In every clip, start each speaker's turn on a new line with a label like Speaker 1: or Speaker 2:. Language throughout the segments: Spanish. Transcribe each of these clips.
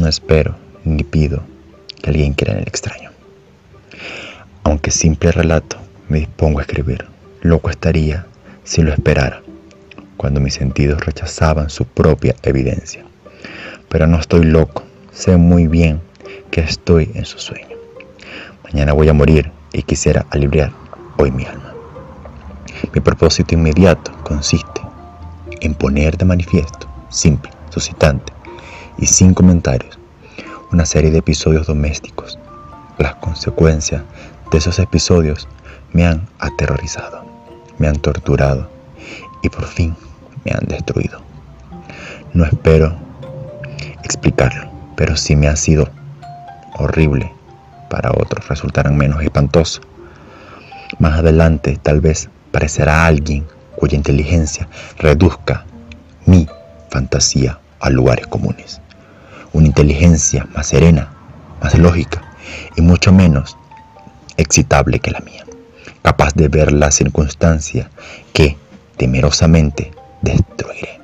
Speaker 1: No espero ni pido que alguien quiera en el extraño. Aunque simple relato me dispongo a escribir, loco estaría si lo esperara, cuando mis sentidos rechazaban su propia evidencia. Pero no estoy loco, sé muy bien que estoy en su sueño. Mañana voy a morir y quisiera aliviar hoy mi alma. Mi propósito inmediato consiste en poner de manifiesto, simple, suscitante y sin comentarios, una serie de episodios domésticos. Las consecuencias de esos episodios me han aterrorizado, me han torturado y por fin me han destruido. No espero explicarlo, pero si me ha sido horrible, para otros resultarán menos espantosos. Más adelante tal vez parecerá alguien cuya inteligencia reduzca mi fantasía a lugares comunes. Una inteligencia más serena, más lógica y mucho menos excitable que la mía, capaz de ver la circunstancia que temerosamente destruiré.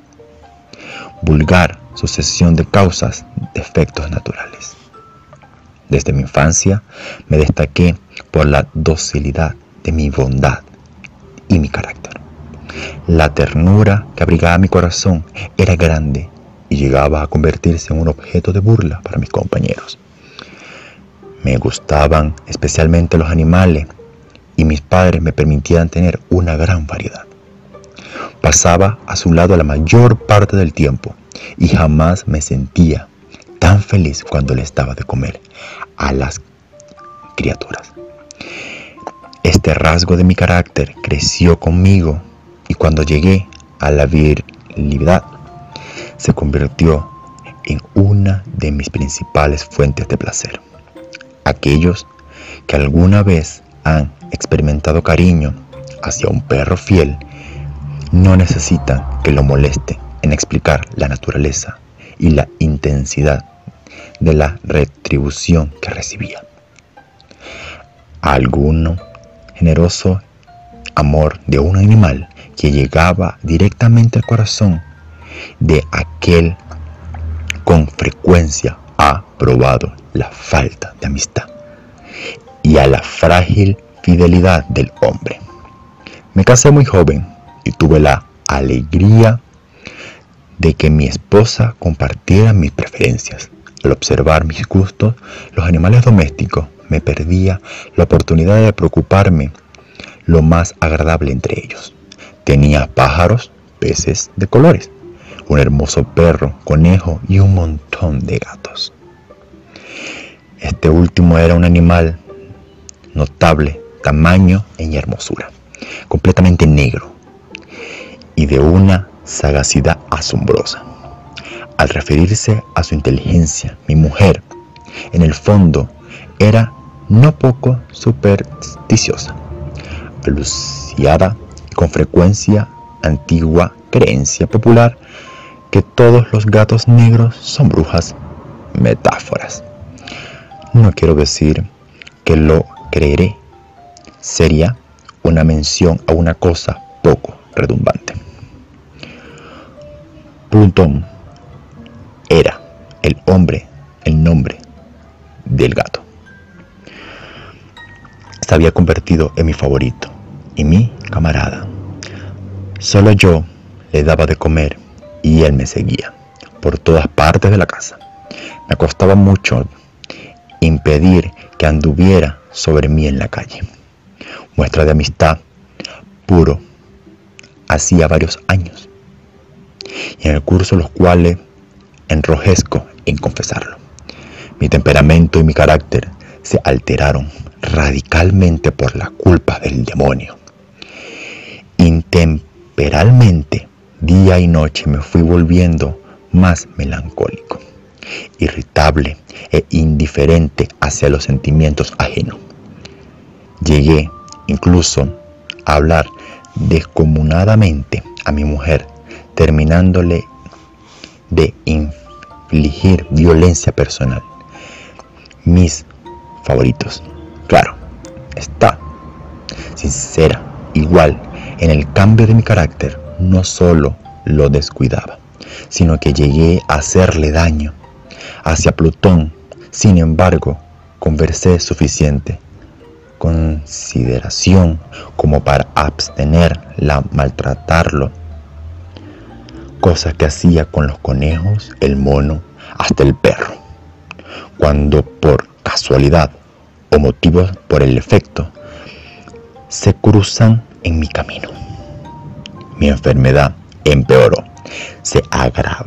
Speaker 1: Vulgar sucesión de causas de efectos naturales. Desde mi infancia me destaqué por la docilidad de mi bondad y mi carácter. La ternura que abrigaba mi corazón era grande llegaba a convertirse en un objeto de burla para mis compañeros. Me gustaban especialmente los animales y mis padres me permitían tener una gran variedad. Pasaba a su lado la mayor parte del tiempo y jamás me sentía tan feliz cuando le estaba de comer a las criaturas. Este rasgo de mi carácter creció conmigo y cuando llegué a la virilidad se convirtió en una de mis principales fuentes de placer. Aquellos que alguna vez han experimentado cariño hacia un perro fiel no necesitan que lo moleste en explicar la naturaleza y la intensidad de la retribución que recibía. Alguno generoso amor de un animal que llegaba directamente al corazón de aquel con frecuencia ha probado la falta de amistad y a la frágil fidelidad del hombre. Me casé muy joven y tuve la alegría de que mi esposa compartiera mis preferencias. Al observar mis gustos, los animales domésticos, me perdía la oportunidad de preocuparme lo más agradable entre ellos. Tenía pájaros, peces de colores, un hermoso perro, conejo y un montón de gatos. Este último era un animal notable, tamaño y hermosura, completamente negro y de una sagacidad asombrosa. Al referirse a su inteligencia, mi mujer, en el fondo, era no poco supersticiosa, aluciada con frecuencia antigua creencia popular que todos los gatos negros son brujas, metáforas. No quiero decir que lo creeré, sería una mención a una cosa poco redundante. Plutón era el hombre, el nombre del gato. Se había convertido en mi favorito y mi camarada. Solo yo le daba de comer y él me seguía por todas partes de la casa. Me costaba mucho impedir que anduviera sobre mí en la calle. Muestra de amistad puro hacía varios años y en el curso los cuales enrojezco en confesarlo. Mi temperamento y mi carácter se alteraron radicalmente por la culpa del demonio. Intemperalmente, día y noche me fui volviendo más melancólico, irritable e indiferente hacia los sentimientos ajenos. Llegué incluso a hablar descomunadamente a mi mujer, terminándole de infligir violencia personal. Mis favoritos. Claro, está sincera, igual, en el cambio de mi carácter, no solo lo descuidaba, sino que llegué a hacerle daño, hacia Plutón. Sin embargo, conversé suficiente consideración como para abstener la maltratarlo, cosa que hacía con los conejos, el mono, hasta el perro. Cuando por casualidad o motivos por el efecto se cruzan en mi camino. Mi enfermedad empeoró, se agrava.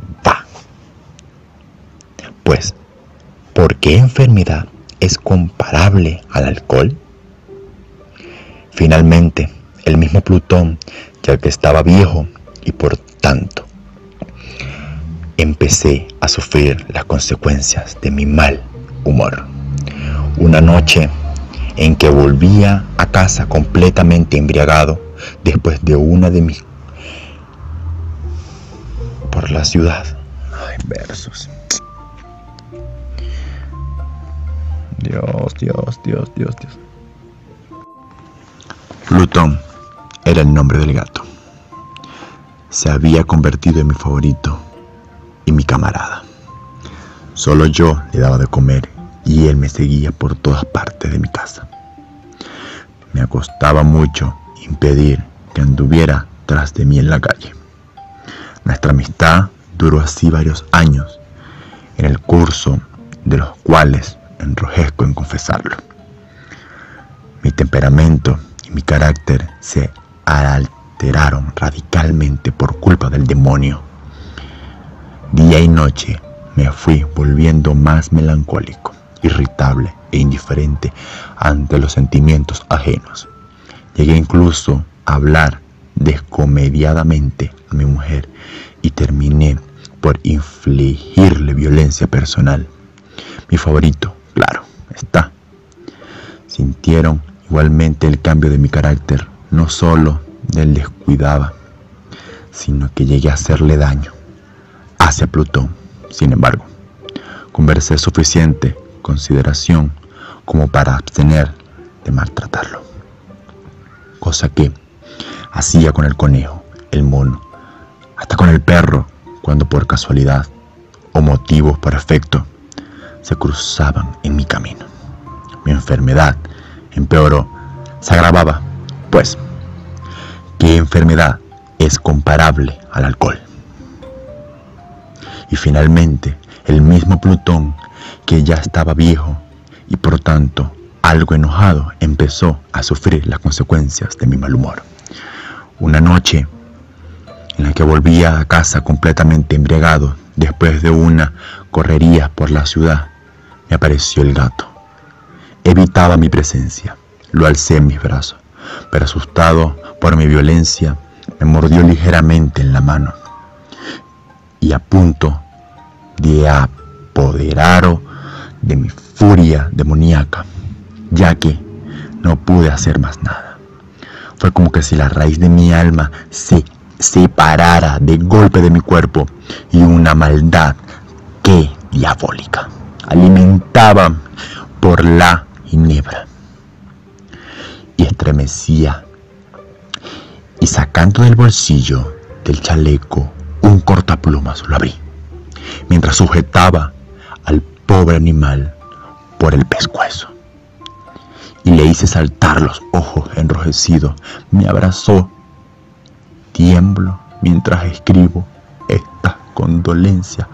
Speaker 1: Pues, ¿por qué enfermedad es comparable al alcohol? Finalmente, el mismo Plutón, ya que estaba viejo y por tanto, empecé a sufrir las consecuencias de mi mal humor. Una noche en que volvía a casa completamente embriagado después de una de mis por la ciudad. Ay, versos. Dios, Dios, Dios, Dios, Dios. Plutón era el nombre del gato. Se había convertido en mi favorito y mi camarada. Solo yo le daba de comer y él me seguía por todas partes de mi casa. Me acostaba mucho impedir que anduviera tras de mí en la calle. Nuestra amistad duró así varios años, en el curso de los cuales enrojezco en confesarlo. Mi temperamento y mi carácter se alteraron radicalmente por culpa del demonio. Día y noche me fui volviendo más melancólico irritable e indiferente ante los sentimientos ajenos. Llegué incluso a hablar descomediadamente a mi mujer y terminé por infligirle violencia personal. Mi favorito, claro, está. Sintieron igualmente el cambio de mi carácter, no solo del descuidaba, sino que llegué a hacerle daño hacia Plutón. Sin embargo, conversé suficiente consideración como para abstener de maltratarlo. Cosa que hacía con el conejo, el mono, hasta con el perro, cuando por casualidad o motivos por efecto se cruzaban en mi camino. Mi enfermedad empeoró, se agravaba, pues, ¿qué enfermedad es comparable al alcohol? Y finalmente, el mismo Plutón que ya estaba viejo y por tanto algo enojado empezó a sufrir las consecuencias de mi mal humor. Una noche en la que volvía a casa completamente embriagado después de una correría por la ciudad, me apareció el gato. Evitaba mi presencia, lo alcé en mis brazos, pero asustado por mi violencia, me mordió ligeramente en la mano y a punto de apoderar de mi furia demoníaca, ya que no pude hacer más nada. Fue como que si la raíz de mi alma se separara de golpe de mi cuerpo y una maldad que diabólica alimentaba por la ginebra y estremecía y sacando del bolsillo del chaleco un cortaplumas lo abrí mientras sujetaba al pobre animal por el pescuezo. Y le hice saltar los ojos enrojecidos. Me abrazó. Tiemblo mientras escribo esta condolencia.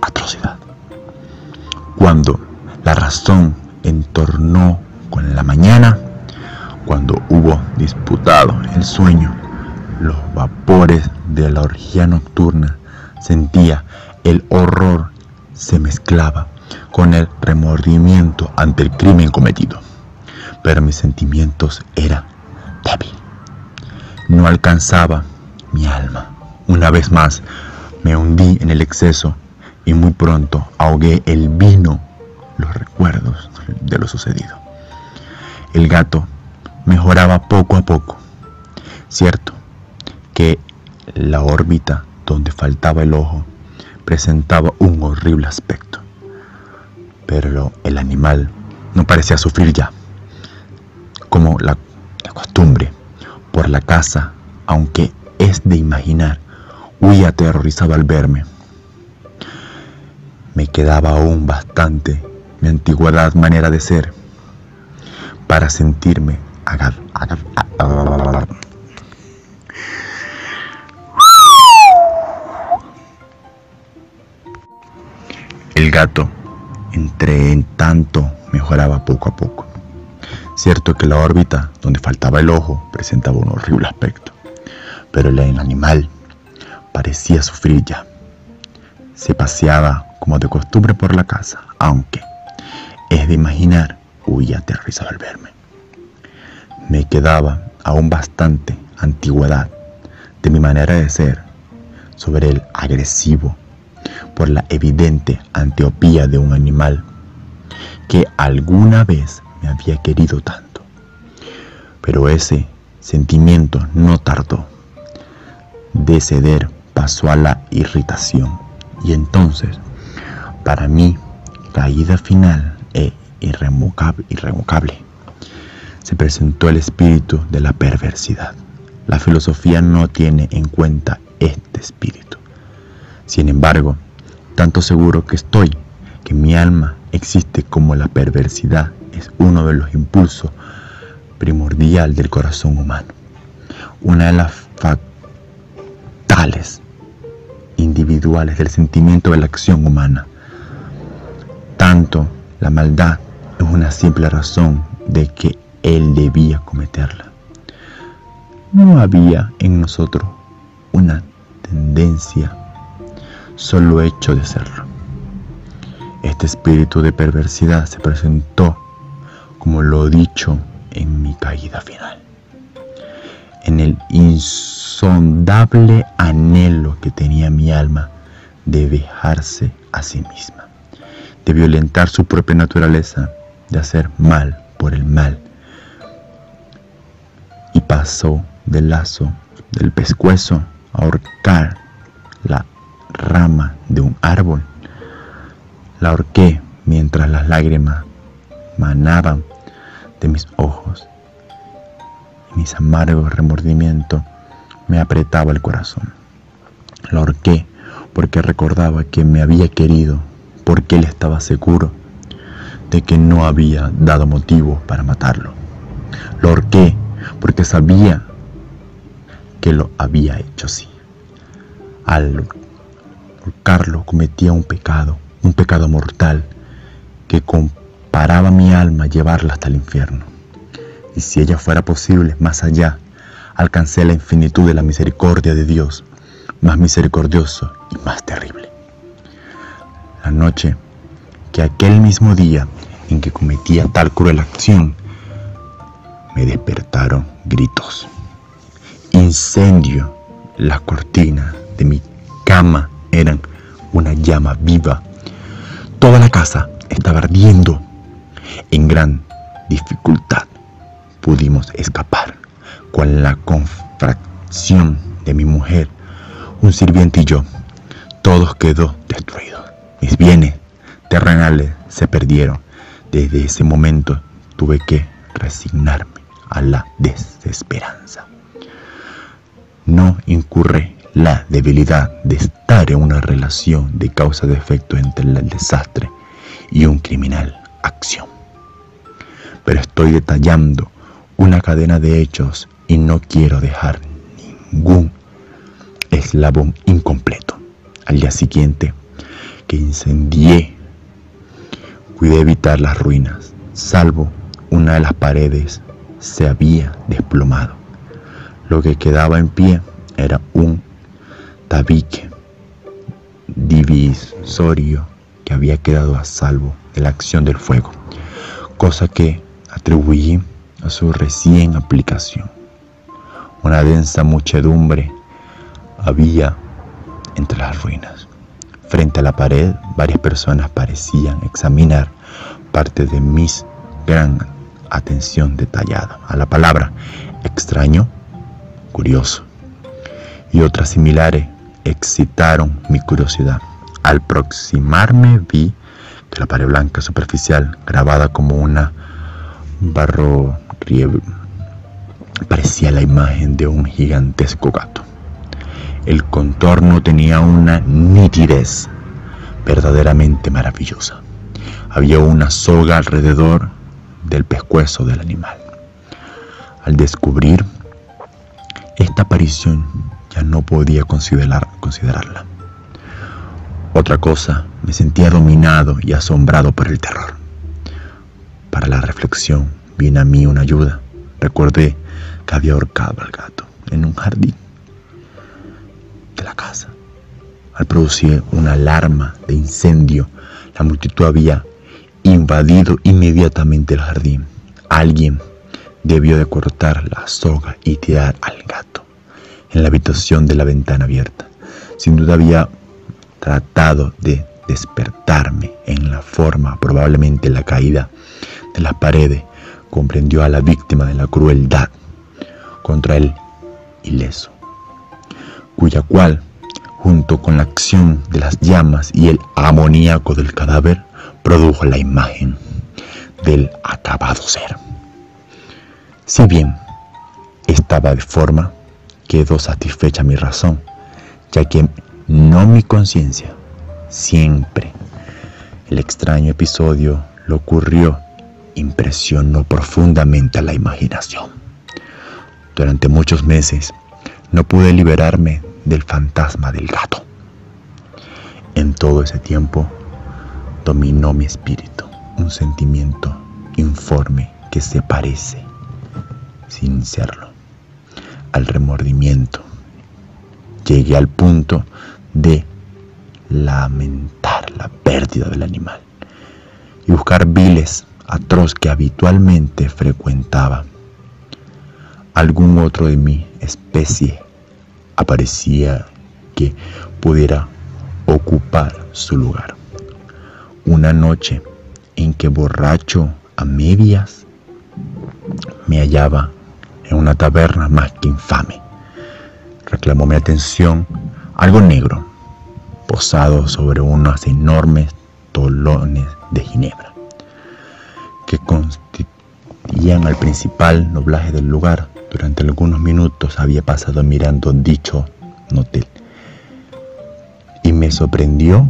Speaker 1: Atrocidad. Cuando la razón entornó con la mañana, cuando hubo disputado el sueño, los vapores de la orgía nocturna, sentía el horror se mezclaba con el remordimiento ante el crimen cometido. Pero mis sentimientos eran débil. No alcanzaba mi alma. Una vez más me hundí en el exceso y muy pronto ahogué el vino los recuerdos de lo sucedido. El gato mejoraba poco a poco. Cierto que la órbita donde faltaba el ojo presentaba un horrible aspecto. Pero el animal no parecía sufrir ya, como la, costumbre, por la casa, aunque es de imaginar, huía aterrorizado al verme. Me quedaba aún bastante mi antigüedad manera de ser para sentirme agar, El gato, entre en tanto, mejoraba poco a poco. Cierto que la órbita, donde faltaba el ojo, presentaba un horrible aspecto, pero el animal parecía sufrir ya. Se paseaba como de costumbre por la casa, aunque, es de imaginar, huía aterrizado al verme. Me quedaba aún bastante antigüedad de mi manera de ser sobre el agresivo por la evidente antiopía de un animal que alguna vez me había querido tanto. Pero ese sentimiento no tardó. De ceder pasó a la irritación y entonces, para mí, caída final e irrevocable, irrevocable, se presentó el espíritu de la perversidad. La filosofía no tiene en cuenta este espíritu. Sin embargo, tanto seguro que estoy que mi alma existe como la perversidad es uno de los impulsos primordial del corazón humano. Una de las fatales individuales del sentimiento de la acción humana. Tanto la maldad es una simple razón de que él debía cometerla. No había en nosotros una tendencia, solo hecho de serlo. Este espíritu de perversidad se presentó como lo dicho en mi caída final, en el insondable anhelo que tenía mi alma de dejarse a sí misma, de violentar su propia naturaleza, de hacer mal por el mal. Y pasó del lazo del pescuezo a ahorcar la rama de un árbol. La ahorqué mientras las lágrimas manaban de mis ojos y mis amargos remordimientos me apretaba el corazón. Lo ahorqué porque recordaba que me había querido, porque él estaba seguro de que no había dado motivo para matarlo. Lo ahorqué porque sabía que lo había hecho así. Al ahorcarlo cometía un pecado, un pecado mortal que comparaba mi alma a llevarla hasta el infierno. Y si ella fuera posible, más allá, alcancé la infinitud de la misericordia de Dios, más misericordioso y más terrible. La noche que aquel mismo día en que cometía tal cruel acción, me despertaron gritos. Incendio. Las cortinas de mi cama eran una llama viva. Toda la casa estaba ardiendo. En gran dificultad pudimos escapar con la confracción de mi mujer, un sirviente y yo. Todo quedó destruido. Mis bienes terrenales se perdieron. Desde ese momento tuve que resignarme a la desesperanza. No incurre la debilidad de estar en una relación de causa de efecto entre el desastre y un criminal acción. Pero estoy detallando una cadena de hechos y no quiero dejar ningún eslabón incompleto. Al día siguiente que incendié, cuidé evitar las ruinas, salvo una de las paredes se había desplomado. Lo que quedaba en pie era un tabique divisorio que había quedado a salvo de la acción del fuego, cosa que atribuí a su recién aplicación. Una densa muchedumbre había entre las ruinas. Frente a la pared, varias personas parecían examinar parte de mis gran atención detallada a la palabra extraño, curioso y otras similares excitaron mi curiosidad. Al aproximarme vi que la pared blanca superficial, grabada como una barro parecía la imagen de un gigantesco gato. El contorno tenía una nitidez verdaderamente maravillosa. Había una soga alrededor del pescuezo del animal. Al descubrir esta aparición ya no podía considerar, considerarla. Otra cosa, me sentía dominado y asombrado por el terror. Para la reflexión vino a mí una ayuda. Recordé que había ahorcado al gato en un jardín de la casa. Al producir una alarma de incendio, la multitud había invadido inmediatamente el jardín. Alguien debió de cortar la soga y tirar al gato en la habitación de la ventana abierta. Sin duda había tratado de despertarme en la forma, probablemente la caída de las paredes, comprendió a la víctima de la crueldad contra él ileso, cuya cual, junto con la acción de las llamas y el amoníaco del cadáver, produjo la imagen del acabado ser. Si bien estaba de forma, quedó satisfecha mi razón, ya que no mi conciencia, siempre. El extraño episodio lo ocurrió, impresionó profundamente a la imaginación. Durante muchos meses no pude liberarme del fantasma del gato. En todo ese tiempo dominó mi espíritu un sentimiento informe que se parece, sin serlo, al remordimiento. Llegué al punto de lamentar la pérdida del animal y buscar viles atroz que habitualmente frecuentaba. Algún otro de mi especie aparecía que pudiera ocupar su lugar una noche en que borracho a medias me hallaba en una taberna más que infame. Reclamó mi atención algo negro, posado sobre unos enormes tolones de ginebra, que constituían al principal noblaje del lugar. Durante algunos minutos había pasado mirando dicho notel y me sorprendió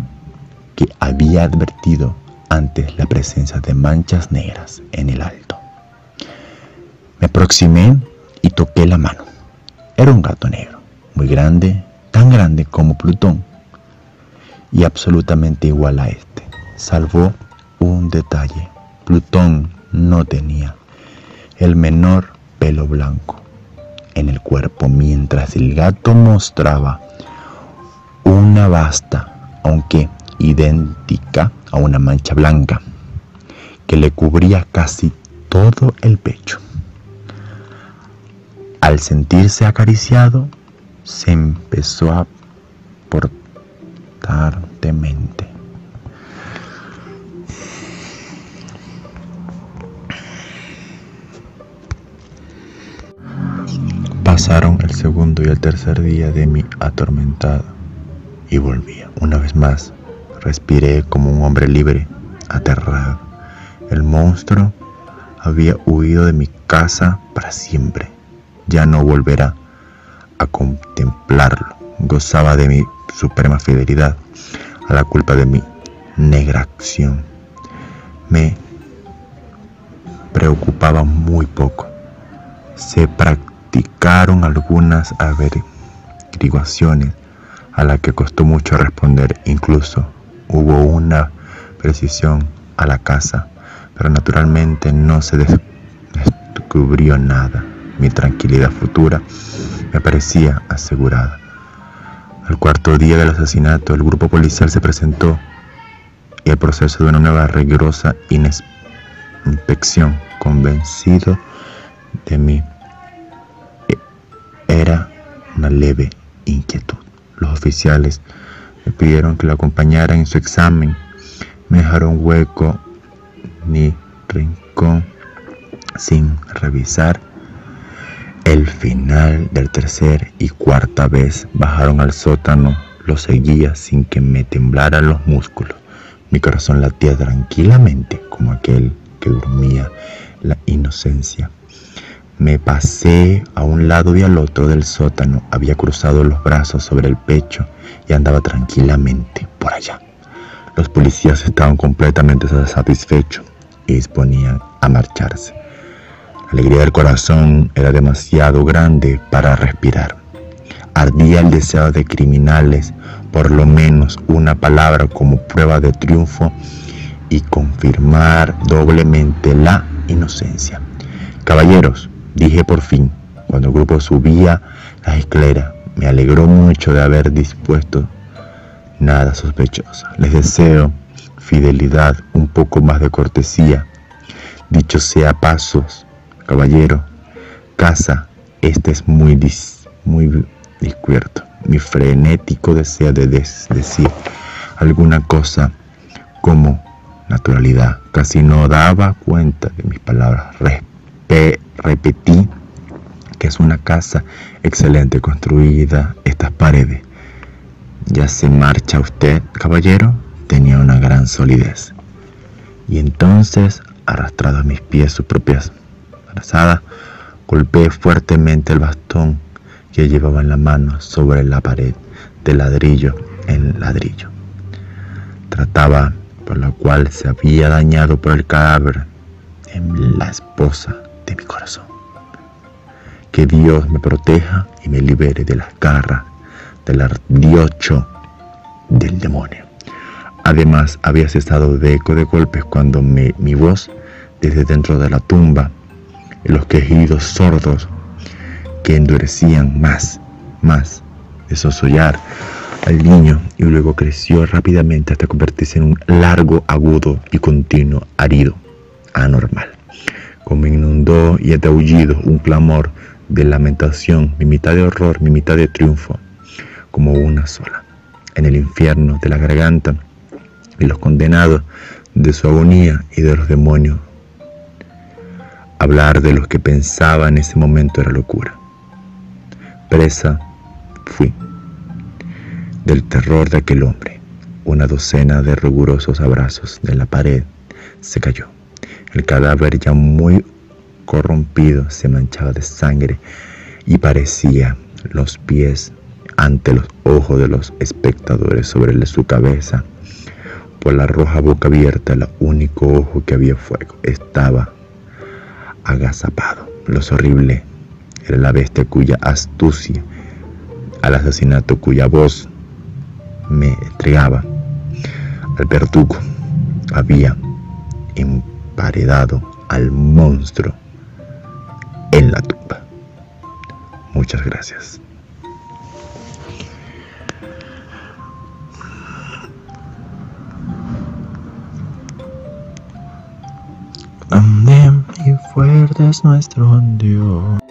Speaker 1: que había advertido antes la presencia de manchas negras en el alto. Me aproximé y toqué la mano. Era un gato negro, muy grande, tan grande como Plutón, y absolutamente igual a este, salvo un detalle. Plutón no tenía el menor pelo blanco en el cuerpo, mientras el gato mostraba una vasta, aunque idéntica a una mancha blanca que le cubría casi todo el pecho. Al sentirse acariciado, se empezó a portar demente. Pasaron el segundo y el tercer día de mi atormentada y volvía una vez más Respiré como un hombre libre, aterrado. El monstruo había huido de mi casa para siempre. Ya no volverá a contemplarlo. Gozaba de mi suprema fidelidad a la culpa de mi negra acción. Me preocupaba muy poco. Se practicaron algunas averiguaciones a las que costó mucho responder, incluso Hubo una precisión a la casa, pero naturalmente no se descubrió nada. Mi tranquilidad futura me parecía asegurada. Al cuarto día del asesinato, el grupo policial se presentó y el proceso de una nueva rigurosa inspección, convencido de mí, era una leve inquietud. Los oficiales me pidieron que lo acompañara en su examen. Me dejaron hueco ni rincón sin revisar. El final del tercer y cuarta vez bajaron al sótano. Lo seguía sin que me temblaran los músculos. Mi corazón latía tranquilamente como aquel que dormía la inocencia. Me pasé a un lado y al otro del sótano, había cruzado los brazos sobre el pecho y andaba tranquilamente por allá. Los policías estaban completamente satisfechos y disponían a marcharse. Alegría del corazón era demasiado grande para respirar. Ardía el deseo de criminales, por lo menos una palabra como prueba de triunfo y confirmar doblemente la inocencia. Caballeros, dije por fin, cuando el grupo subía la escalera, me alegró mucho de haber dispuesto nada sospechoso. Les deseo fidelidad, un poco más de cortesía. Dicho sea pasos, caballero, casa, este es muy, muy discurto. Mi frenético deseo de decir alguna cosa como naturalidad. Casi no daba cuenta de mis palabras. repetí que es una casa excelente construida, estas paredes ¿Ya se marcha usted, caballero? Tenía una gran solidez. Y entonces, arrastrado a mis pies sus propias brazadas, golpeé fuertemente el bastón que llevaba en la mano sobre la pared de ladrillo en ladrillo. Trataba por la cual se había dañado por el cadáver en la esposa de mi corazón. Que Dios me proteja y me libere de las garras del ardiocho del demonio. Además, había cesado de eco de golpes cuando mi voz, desde dentro de la tumba, y los quejidos sordos que endurecían más, más, de sosollar al niño y luego creció rápidamente hasta convertirse en un largo, agudo y continuo arido, anormal. Como inundó y ataullido un clamor de lamentación, mi mitad de horror, mi mitad de triunfo, como una sola. En el infierno de la garganta y los condenados de su agonía y de los demonios. Hablar de los que pensaba en ese momento era locura. Presa fui del terror de aquel hombre. Una docena de rigurosos abrazos de la pared se cayó. El cadáver ya muy corrompido se manchaba de sangre y parecía los pies ante los ojos de los espectadores sobre su cabeza. Por la roja boca abierta, el único ojo que había fuego estaba agazapado. Lo horrible era la bestia cuya astucia al asesinato, cuya voz me entregaba al verdugo. Había emparedado al monstruo en la tumba. Muchas gracias.
Speaker 2: Grande y fuerte es nuestro Dios.